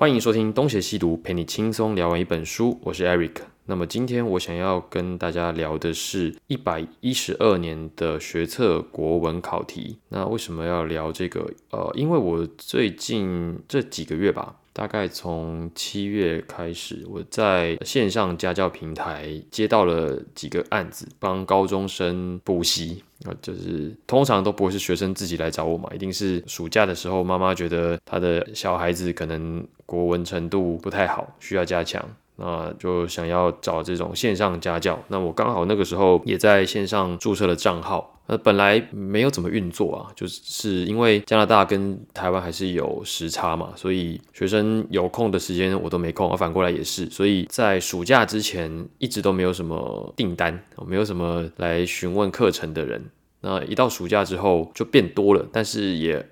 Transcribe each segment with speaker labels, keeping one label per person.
Speaker 1: 欢迎收听东邪西毒，陪你轻松聊完一本书。我是 Eric。那么今天我想要跟大家聊的是一百一十二年的学测国文考题。那为什么要聊这个？呃，因为我最近这几个月吧。大概从七月开始，我在线上家教平台接到了几个案子，帮高中生补习啊，就是通常都不会是学生自己来找我嘛，一定是暑假的时候，妈妈觉得她的小孩子可能国文程度不太好，需要加强。那就想要找这种线上家教，那我刚好那个时候也在线上注册了账号，那本来没有怎么运作啊，就是因为加拿大跟台湾还是有时差嘛，所以学生有空的时间我都没空，而反过来也是，所以在暑假之前一直都没有什么订单，没有什么来询问课程的人，那一到暑假之后就变多了，但是也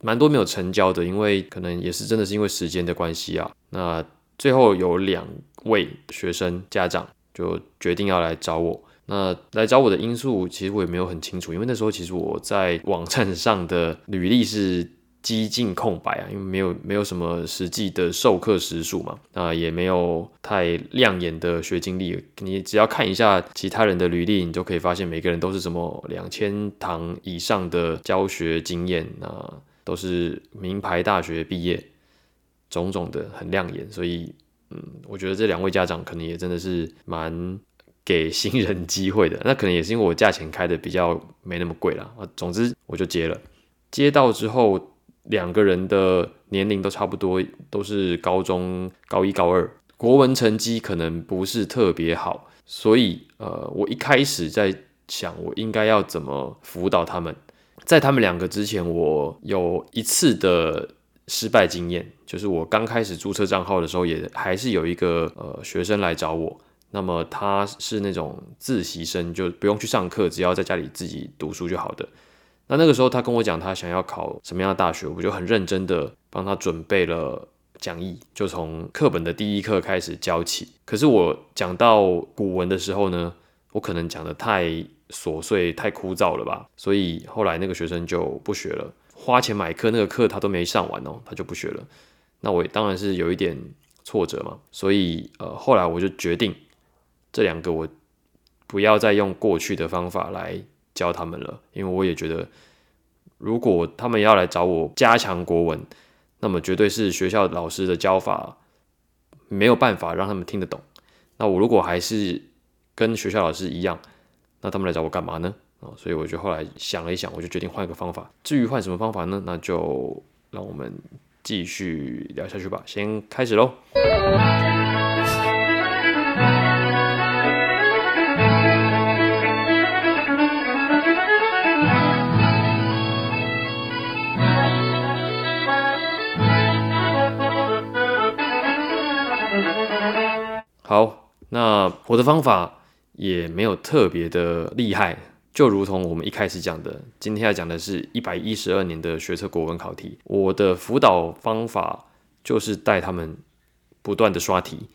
Speaker 1: 蛮多没有成交的，因为可能也是真的是因为时间的关系啊，那。最后有两位学生家长就决定要来找我。那来找我的因素，其实我也没有很清楚，因为那时候其实我在网站上的履历是几近空白啊，因为没有没有什么实际的授课时数嘛，啊也没有太亮眼的学经历。你只要看一下其他人的履历，你就可以发现每个人都是什么两千堂以上的教学经验啊，都是名牌大学毕业。种种的很亮眼，所以嗯，我觉得这两位家长可能也真的是蛮给新人机会的。那可能也是因为我价钱开的比较没那么贵啦。啊。总之我就接了，接到之后两个人的年龄都差不多，都是高中高一高二，国文成绩可能不是特别好，所以呃，我一开始在想我应该要怎么辅导他们。在他们两个之前，我有一次的。失败经验就是我刚开始注册账号的时候，也还是有一个呃学生来找我。那么他是那种自习生，就不用去上课，只要在家里自己读书就好的。那那个时候他跟我讲他想要考什么样的大学，我就很认真的帮他准备了讲义，就从课本的第一课开始教起。可是我讲到古文的时候呢，我可能讲的太琐碎、太枯燥了吧，所以后来那个学生就不学了。花钱买课，那个课他都没上完哦，他就不学了。那我当然是有一点挫折嘛，所以呃，后来我就决定这两个我不要再用过去的方法来教他们了，因为我也觉得，如果他们要来找我加强国文，那么绝对是学校老师的教法没有办法让他们听得懂。那我如果还是跟学校老师一样，那他们来找我干嘛呢？啊，所以我就后来想了一想，我就决定换一个方法。至于换什么方法呢？那就让我们继续聊下去吧。先开始喽。好，那我的方法也没有特别的厉害。就如同我们一开始讲的，今天要讲的是一百一十二年的学测国文考题。我的辅导方法就是带他们不断的刷题，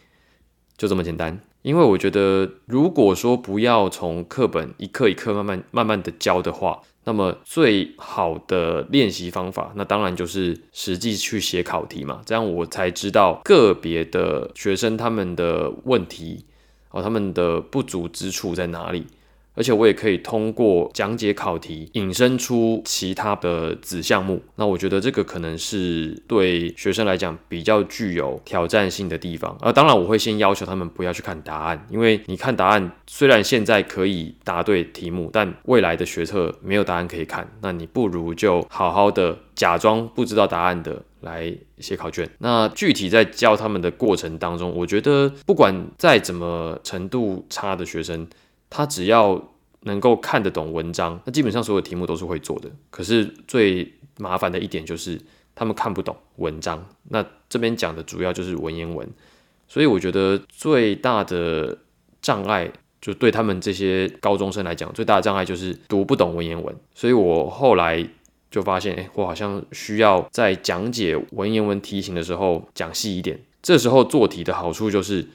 Speaker 1: 就这么简单。因为我觉得，如果说不要从课本一课一课慢慢慢慢的教的话，那么最好的练习方法，那当然就是实际去写考题嘛。这样我才知道个别的学生他们的问题哦，他们的不足之处在哪里。而且我也可以通过讲解考题引申出其他的子项目，那我觉得这个可能是对学生来讲比较具有挑战性的地方。而当然，我会先要求他们不要去看答案，因为你看答案虽然现在可以答对题目，但未来的学测没有答案可以看，那你不如就好好的假装不知道答案的来写考卷。那具体在教他们的过程当中，我觉得不管再怎么程度差的学生。他只要能够看得懂文章，那基本上所有题目都是会做的。可是最麻烦的一点就是他们看不懂文章。那这边讲的主要就是文言文，所以我觉得最大的障碍，就对他们这些高中生来讲，最大的障碍就是读不懂文言文。所以我后来就发现，哎，我好像需要在讲解文言文题型的时候讲细一点。这时候做题的好处就是。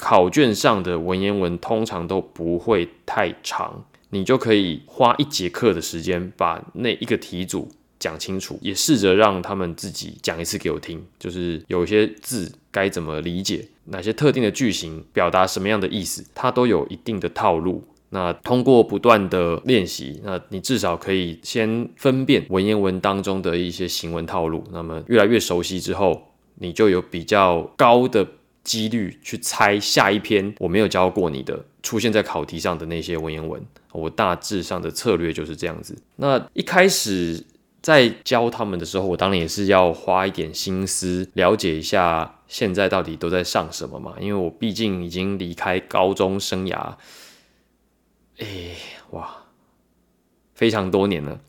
Speaker 1: 考卷上的文言文通常都不会太长，你就可以花一节课的时间把那一个题组讲清楚，也试着让他们自己讲一次给我听，就是有一些字该怎么理解，哪些特定的句型表达什么样的意思，它都有一定的套路。那通过不断的练习，那你至少可以先分辨文言文当中的一些行文套路。那么越来越熟悉之后，你就有比较高的几率去猜下一篇我没有教过你的出现在考题上的那些文言文。我大致上的策略就是这样子。那一开始在教他们的时候，我当然也是要花一点心思了解一下现在到底都在上什么嘛，因为我毕竟已经离开高中生涯。哎，哇，非常多年了，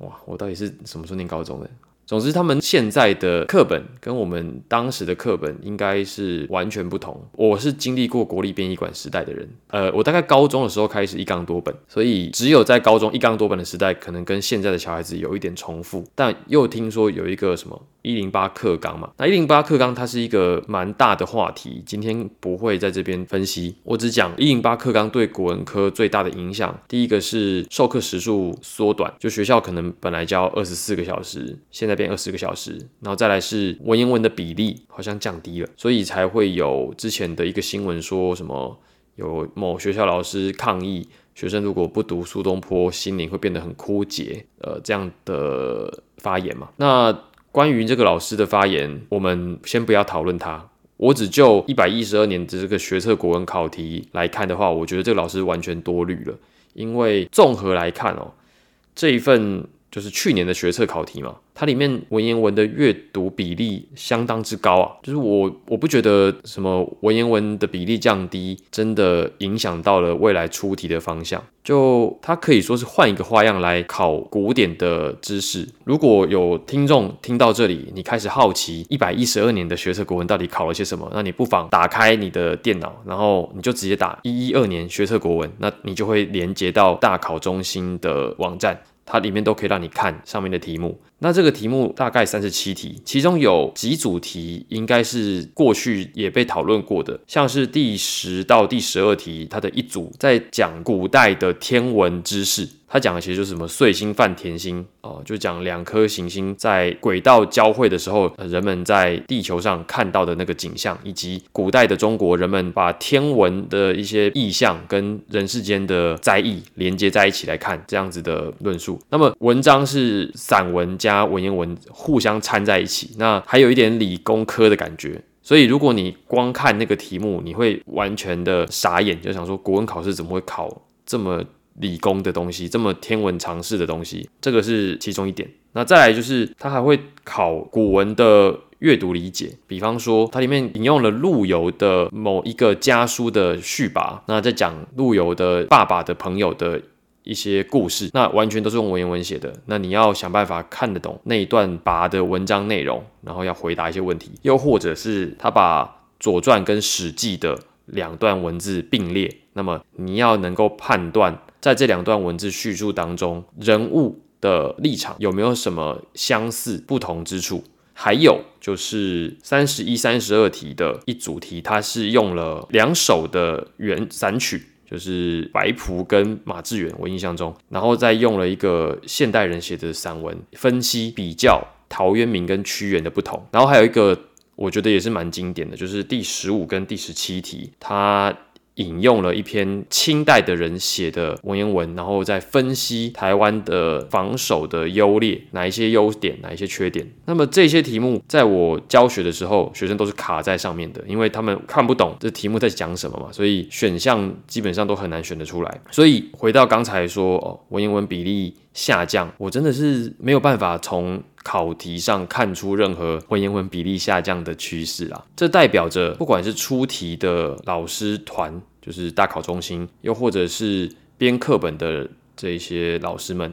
Speaker 1: 哇，我到底是什么时候念高中的？总之，他们现在的课本跟我们当时的课本应该是完全不同。我是经历过国立编译馆时代的人，呃，我大概高中的时候开始一纲多本，所以只有在高中一纲多本的时代，可能跟现在的小孩子有一点重复。但又听说有一个什么一零八课纲嘛，那一零八课纲它是一个蛮大的话题，今天不会在这边分析，我只讲一零八课纲对国文科最大的影响。第一个是授课时数缩短，就学校可能本来教二十四个小时，现在。变二十个小时，然后再来是文言文的比例好像降低了，所以才会有之前的一个新闻说什么有某学校老师抗议，学生如果不读苏东坡，心灵会变得很枯竭，呃，这样的发言嘛。那关于这个老师的发言，我们先不要讨论他，我只就一百一十二年的这个学测国文考题来看的话，我觉得这个老师完全多虑了，因为综合来看哦，这一份。就是去年的学测考题嘛，它里面文言文的阅读比例相当之高啊。就是我我不觉得什么文言文的比例降低，真的影响到了未来出题的方向。就它可以说是换一个花样来考古典的知识。如果有听众听到这里，你开始好奇一百一十二年的学测国文到底考了些什么，那你不妨打开你的电脑，然后你就直接打一一二年学测国文，那你就会连接到大考中心的网站。它里面都可以让你看上面的题目。那这个题目大概三十七题，其中有几组题应该是过去也被讨论过的，像是第十到第十二题，它的一组在讲古代的天文知识。它讲的其实就是什么岁星犯甜星哦，就讲两颗行星在轨道交汇的时候，人们在地球上看到的那个景象，以及古代的中国人们把天文的一些意象跟人世间的灾异连接在一起来看，这样子的论述。那么文章是散文加文言文互相掺在一起，那还有一点理工科的感觉。所以如果你光看那个题目，你会完全的傻眼，就想说国文考试怎么会考这么？理工的东西，这么天文常识的东西，这个是其中一点。那再来就是，它还会考古文的阅读理解。比方说，它里面引用了陆游的某一个家书的序跋，那在讲陆游的爸爸的朋友的一些故事，那完全都是用文言文写的。那你要想办法看得懂那一段拔的文章内容，然后要回答一些问题。又或者是他把《左传》跟《史记》的两段文字并列，那么你要能够判断。在这两段文字叙述当中，人物的立场有没有什么相似、不同之处？还有就是三十一、三十二题的一组题，它是用了两首的原散曲，就是白朴跟马致远，我印象中，然后再用了一个现代人写的散文，分析比较陶渊明跟屈原的不同。然后还有一个，我觉得也是蛮经典的，就是第十五跟第十七题，它。引用了一篇清代的人写的文言文，然后再分析台湾的防守的优劣，哪一些优点，哪一些缺点。那么这些题目在我教学的时候，学生都是卡在上面的，因为他们看不懂这题目在讲什么嘛，所以选项基本上都很难选得出来。所以回到刚才说哦，文言文比例下降，我真的是没有办法从。考题上看出任何文言文比例下降的趋势啊，这代表着不管是出题的老师团，就是大考中心，又或者是编课本的这些老师们，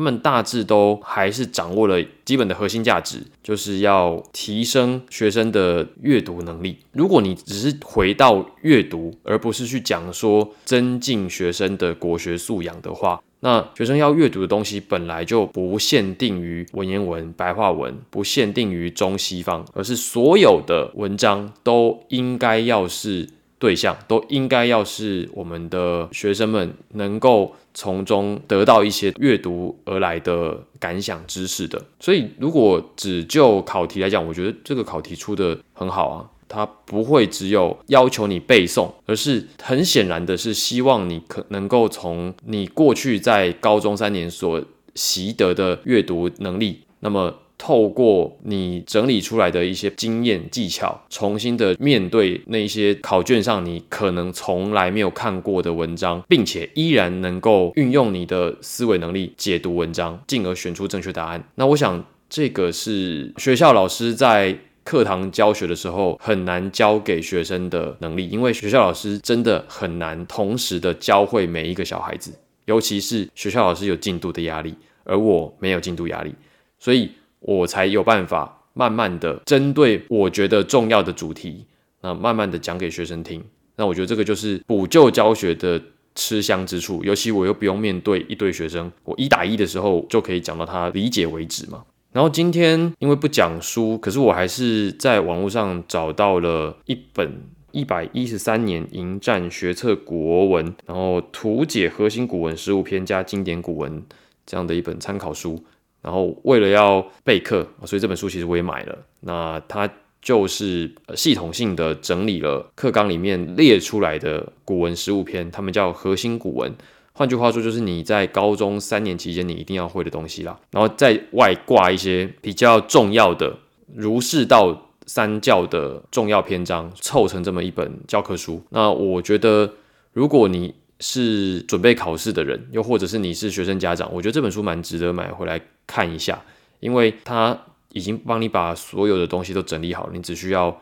Speaker 1: 他们大致都还是掌握了基本的核心价值，就是要提升学生的阅读能力。如果你只是回到阅读，而不是去讲说增进学生的国学素养的话，那学生要阅读的东西本来就不限定于文言文、白话文，不限定于中西方，而是所有的文章都应该要是对象，都应该要是我们的学生们能够从中得到一些阅读而来的感想、知识的。所以，如果只就考题来讲，我觉得这个考题出的很好啊，它不会只有要求你背诵，而是很显然的是希望你可能够从你过去在高中三年所习得的阅读能力，那么。透过你整理出来的一些经验技巧，重新的面对那些考卷上你可能从来没有看过的文章，并且依然能够运用你的思维能力解读文章，进而选出正确答案。那我想这个是学校老师在课堂教学的时候很难教给学生的能力，因为学校老师真的很难同时的教会每一个小孩子，尤其是学校老师有进度的压力，而我没有进度压力，所以。我才有办法慢慢的针对我觉得重要的主题，那慢慢的讲给学生听。那我觉得这个就是补救教学的吃香之处，尤其我又不用面对一堆学生，我一打一的时候就可以讲到他理解为止嘛。然后今天因为不讲书，可是我还是在网络上找到了一本一百一十三年迎战学测国文，然后图解核心古文十五篇加经典古文这样的一本参考书。然后为了要备课，所以这本书其实我也买了。那它就是系统性的整理了课纲里面列出来的古文十五篇，他们叫核心古文。换句话说，就是你在高中三年期间你一定要会的东西啦。然后在外挂一些比较重要的儒释道三教的重要篇章，凑成这么一本教科书。那我觉得，如果你是准备考试的人，又或者是你是学生家长，我觉得这本书蛮值得买回来看一下，因为它已经帮你把所有的东西都整理好了，你只需要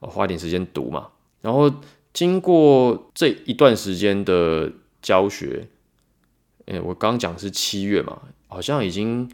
Speaker 1: 花点时间读嘛。然后经过这一段时间的教学，诶，我刚讲是七月嘛，好像已经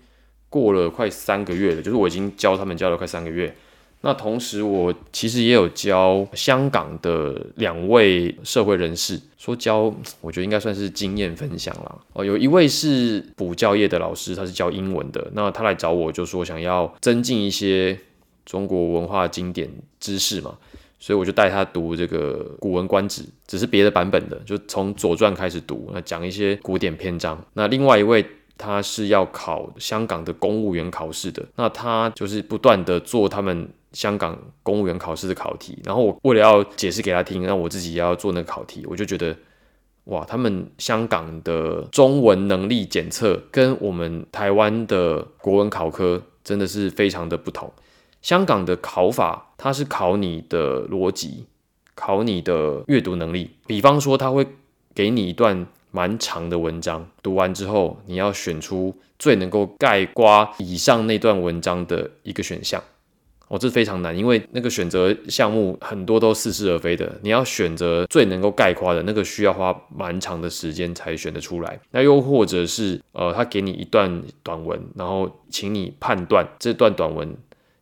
Speaker 1: 过了快三个月了，就是我已经教他们教了快三个月。那同时，我其实也有教香港的两位社会人士，说教，我觉得应该算是经验分享啦。哦，有一位是补教业的老师，他是教英文的，那他来找我就说想要增进一些中国文化经典知识嘛，所以我就带他读这个《古文观止》，只是别的版本的，就从《左传》开始读，那讲一些古典篇章。那另外一位。他是要考香港的公务员考试的，那他就是不断的做他们香港公务员考试的考题，然后我为了要解释给他听，让我自己也要做那个考题，我就觉得，哇，他们香港的中文能力检测跟我们台湾的国文考科真的是非常的不同。香港的考法，它是考你的逻辑，考你的阅读能力，比方说他会给你一段。蛮长的文章，读完之后，你要选出最能够盖刮以上那段文章的一个选项。哦，这非常难，因为那个选择项目很多都似是而非的。你要选择最能够概括的那个，需要花蛮长的时间才选得出来。那又或者是，呃，他给你一段短文，然后请你判断这段短文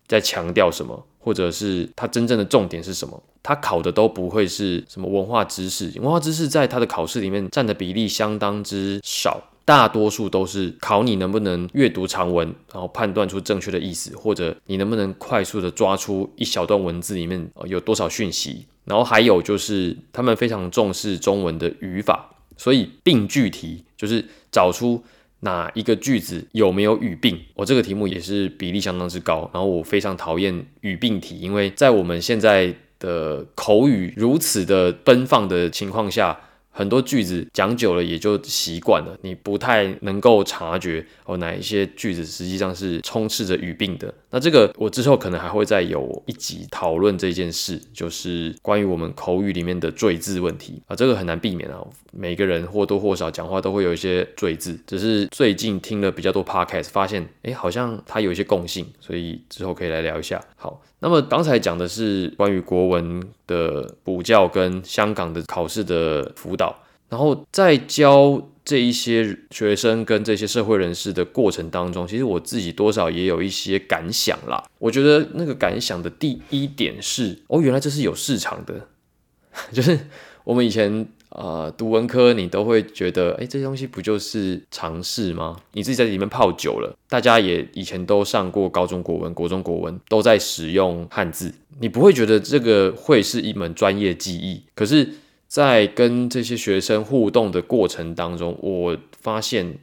Speaker 1: 在强调什么，或者是它真正的重点是什么。他考的都不会是什么文化知识，文化知识在他的考试里面占的比例相当之少，大多数都是考你能不能阅读长文，然后判断出正确的意思，或者你能不能快速的抓出一小段文字里面有多少讯息，然后还有就是他们非常重视中文的语法，所以病句题就是找出哪一个句子有没有语病，我这个题目也是比例相当之高，然后我非常讨厌语病题，因为在我们现在。的口语如此的奔放的情况下，很多句子讲久了也就习惯了，你不太能够察觉哦哪一些句子实际上是充斥着语病的。那这个我之后可能还会再有一集讨论这件事，就是关于我们口语里面的赘字问题啊，这个很难避免啊，每个人或多或少讲话都会有一些赘字，只是最近听了比较多 podcast，发现哎好像它有一些共性，所以之后可以来聊一下。好。那么刚才讲的是关于国文的补教跟香港的考试的辅导，然后在教这一些学生跟这些社会人士的过程当中，其实我自己多少也有一些感想啦。我觉得那个感想的第一点是，哦，原来这是有市场的，就是我们以前呃读文科，你都会觉得，哎，这些东西不就是常识吗？你自己在里面泡久了，大家也以前都上过高中国文、国中国文，都在使用汉字，你不会觉得这个会是一门专业技艺。可是，在跟这些学生互动的过程当中，我发现，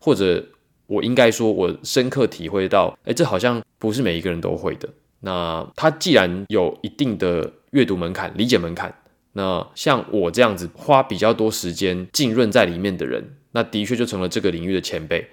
Speaker 1: 或者我应该说，我深刻体会到，哎，这好像不是每一个人都会的。那他既然有一定的阅读门槛、理解门槛，那像我这样子花比较多时间浸润在里面的人，那的确就成了这个领域的前辈。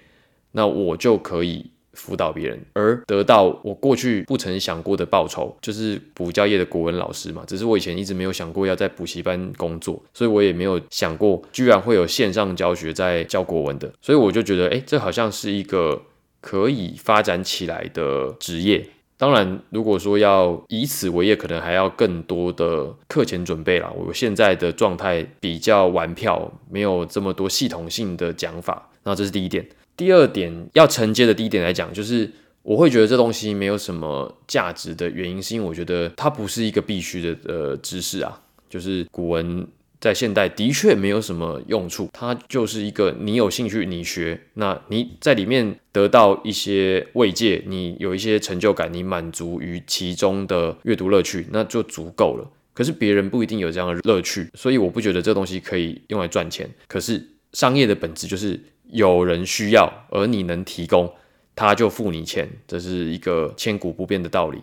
Speaker 1: 那我就可以辅导别人，而得到我过去不曾想过的报酬，就是补教业的国文老师嘛。只是我以前一直没有想过要在补习班工作，所以我也没有想过居然会有线上教学在教国文的。所以我就觉得，哎，这好像是一个可以发展起来的职业。当然，如果说要以此为业，可能还要更多的课前准备啦。我现在的状态比较玩票，没有这么多系统性的讲法。那这是第一点。第二点要承接的第一点来讲，就是我会觉得这东西没有什么价值的原因，是因为我觉得它不是一个必须的呃知识啊，就是古文。在现代的确没有什么用处，它就是一个你有兴趣你学，那你在里面得到一些慰藉，你有一些成就感，你满足于其中的阅读乐趣，那就足够了。可是别人不一定有这样的乐趣，所以我不觉得这东西可以用来赚钱。可是商业的本质就是有人需要，而你能提供，他就付你钱，这是一个千古不变的道理。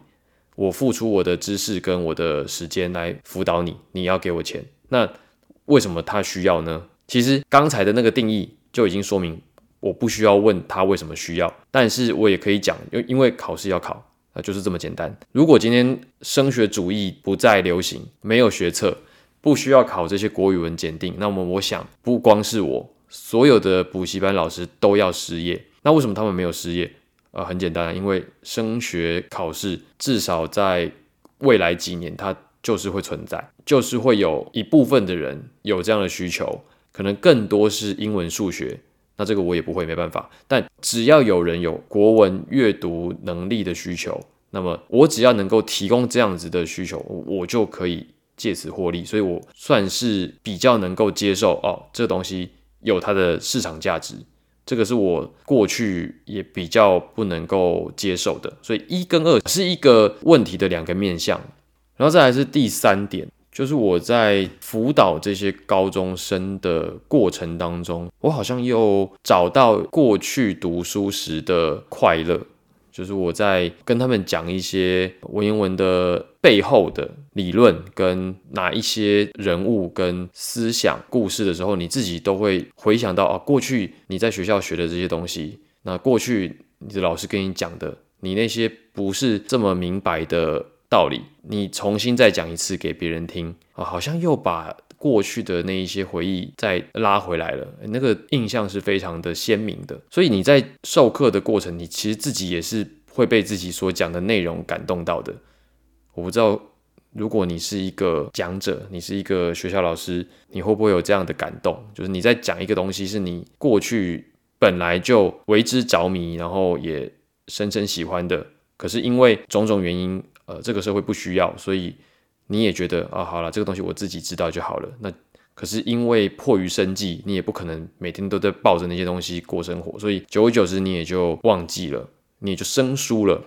Speaker 1: 我付出我的知识跟我的时间来辅导你，你要给我钱，那。为什么他需要呢？其实刚才的那个定义就已经说明，我不需要问他为什么需要，但是我也可以讲，因因为考试要考啊，就是这么简单。如果今天升学主义不再流行，没有学测，不需要考这些国语文检定，那么我想不光是我，所有的补习班老师都要失业。那为什么他们没有失业？呃，很简单，因为升学考试至少在未来几年，它就是会存在。就是会有一部分的人有这样的需求，可能更多是英文、数学，那这个我也不会，没办法。但只要有人有国文阅读能力的需求，那么我只要能够提供这样子的需求，我就可以借此获利。所以我算是比较能够接受哦，这东西有它的市场价值，这个是我过去也比较不能够接受的。所以一跟二是一个问题的两个面向，然后再来是第三点。就是我在辅导这些高中生的过程当中，我好像又找到过去读书时的快乐。就是我在跟他们讲一些文言文的背后的理论，跟哪一些人物跟思想故事的时候，你自己都会回想到啊，过去你在学校学的这些东西，那过去你的老师跟你讲的，你那些不是这么明白的。道理，你重新再讲一次给别人听啊，好像又把过去的那一些回忆再拉回来了，那个印象是非常的鲜明的。所以你在授课的过程，你其实自己也是会被自己所讲的内容感动到的。我不知道，如果你是一个讲者，你是一个学校老师，你会不会有这样的感动？就是你在讲一个东西，是你过去本来就为之着迷，然后也深深喜欢的，可是因为种种原因。呃，这个社会不需要，所以你也觉得啊，好了，这个东西我自己知道就好了。那可是因为迫于生计，你也不可能每天都在抱着那些东西过生活，所以久而久之，你也就忘记了，你也就生疏了。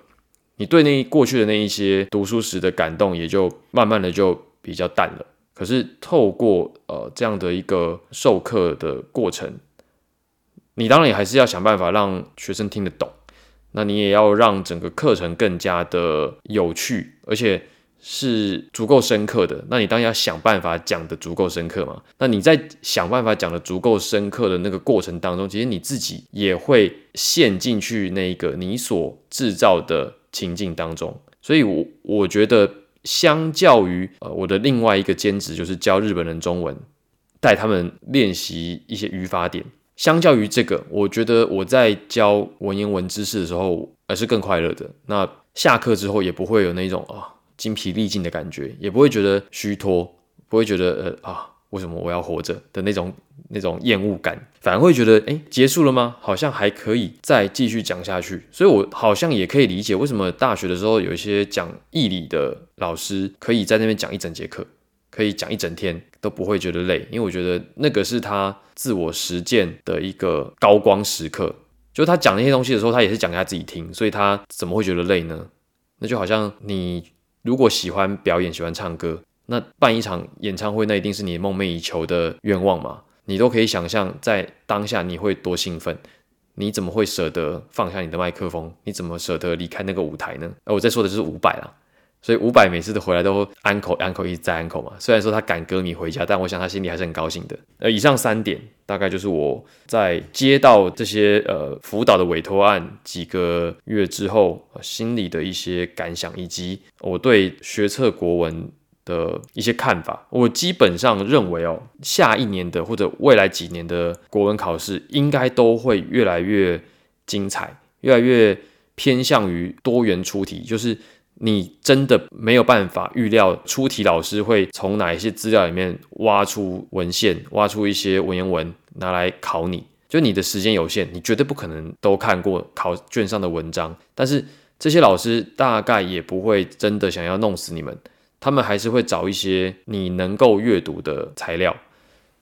Speaker 1: 你对那过去的那一些读书时的感动，也就慢慢的就比较淡了。可是透过呃这样的一个授课的过程，你当然也还是要想办法让学生听得懂。那你也要让整个课程更加的有趣，而且是足够深刻的。那你当然要想办法讲的足够深刻嘛。那你在想办法讲的足够深刻的那个过程当中，其实你自己也会陷进去那一个你所制造的情境当中。所以，我我觉得，相较于呃我的另外一个兼职，就是教日本人中文，带他们练习一些语法点。相较于这个，我觉得我在教文言文知识的时候，而是更快乐的。那下课之后也不会有那种啊精疲力尽的感觉，也不会觉得虚脱，不会觉得呃啊为什么我要活着的那种那种厌恶感，反而会觉得哎结束了吗？好像还可以再继续讲下去。所以我好像也可以理解为什么大学的时候有一些讲义理的老师可以在那边讲一整节课，可以讲一整天都不会觉得累，因为我觉得那个是他自我实践的一个高光时刻。就他讲那些东西的时候，他也是讲给他自己听，所以他怎么会觉得累呢？那就好像你如果喜欢表演、喜欢唱歌，那办一场演唱会，那一定是你梦寐以求的愿望嘛？你都可以想象在当下你会多兴奋，你怎么会舍得放下你的麦克风？你怎么舍得离开那个舞台呢？而我在说的就是伍佰啦。所以伍佰每次都回来都安口安口一直在安口嘛。虽然说他赶歌迷回家，但我想他心里还是很高兴的。呃，以上三点大概就是我在接到这些呃辅导的委托案几个月之后，心里的一些感想，以及我对学测国文的一些看法。我基本上认为哦，下一年的或者未来几年的国文考试应该都会越来越精彩，越来越偏向于多元出题，就是。你真的没有办法预料出题老师会从哪一些资料里面挖出文献，挖出一些文言文拿来考你。就你的时间有限，你绝对不可能都看过考卷上的文章。但是这些老师大概也不会真的想要弄死你们，他们还是会找一些你能够阅读的材料。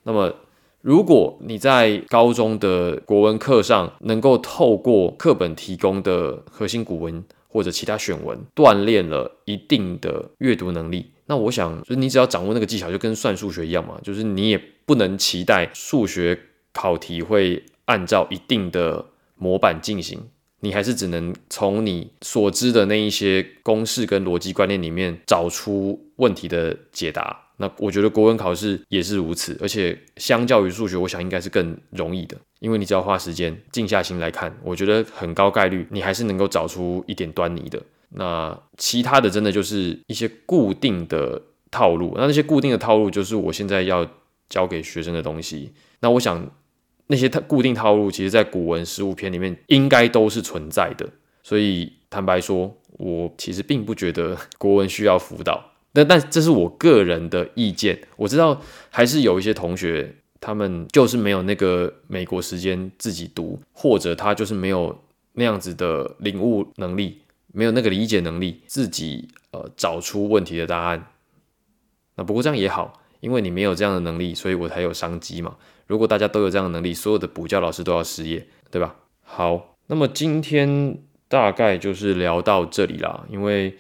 Speaker 1: 那么，如果你在高中的国文课上能够透过课本提供的核心古文，或者其他选文锻炼了一定的阅读能力，那我想，就是你只要掌握那个技巧，就跟算数学一样嘛，就是你也不能期待数学考题会按照一定的模板进行，你还是只能从你所知的那一些公式跟逻辑观念里面找出问题的解答。那我觉得国文考试也是如此，而且相较于数学，我想应该是更容易的，因为你只要花时间静下心来看，我觉得很高概率你还是能够找出一点端倪的。那其他的真的就是一些固定的套路，那那些固定的套路就是我现在要教给学生的东西。那我想那些套固定套路，其实在古文十五篇里面应该都是存在的。所以坦白说，我其实并不觉得国文需要辅导。但但这是我个人的意见，我知道还是有一些同学，他们就是没有那个美国时间自己读，或者他就是没有那样子的领悟能力，没有那个理解能力，自己呃找出问题的答案。那不过这样也好，因为你没有这样的能力，所以我才有商机嘛。如果大家都有这样的能力，所有的补教老师都要失业，对吧？好，那么今天大概就是聊到这里啦，因为。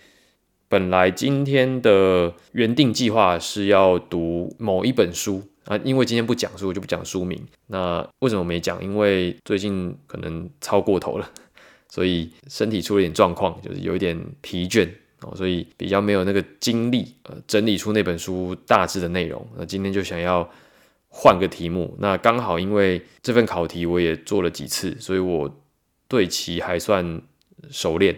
Speaker 1: 本来今天的原定计划是要读某一本书啊，因为今天不讲书，我就不讲书名。那为什么没讲？因为最近可能超过头了，所以身体出了点状况，就是有一点疲倦哦，所以比较没有那个精力呃整理出那本书大致的内容。那今天就想要换个题目，那刚好因为这份考题我也做了几次，所以我对其还算熟练。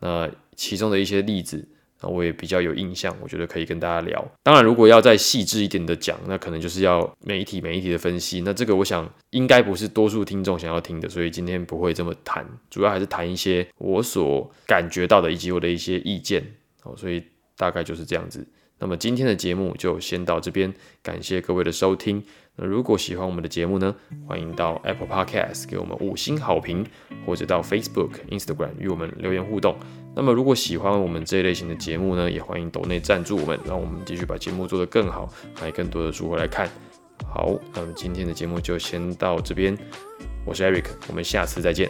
Speaker 1: 那其中的一些例子。那我也比较有印象，我觉得可以跟大家聊。当然，如果要再细致一点的讲，那可能就是要每一题每一题的分析。那这个我想应该不是多数听众想要听的，所以今天不会这么谈，主要还是谈一些我所感觉到的以及我的一些意见。哦，所以大概就是这样子。那么今天的节目就先到这边，感谢各位的收听。那如果喜欢我们的节目呢，欢迎到 Apple Podcast 给我们五星好评，或者到 Facebook、Instagram 与我们留言互动。那么如果喜欢我们这一类型的节目呢，也欢迎抖内赞助我们，让我们继续把节目做得更好，来更多的书回来看。好，那么今天的节目就先到这边，我是 Eric，我们下次再见。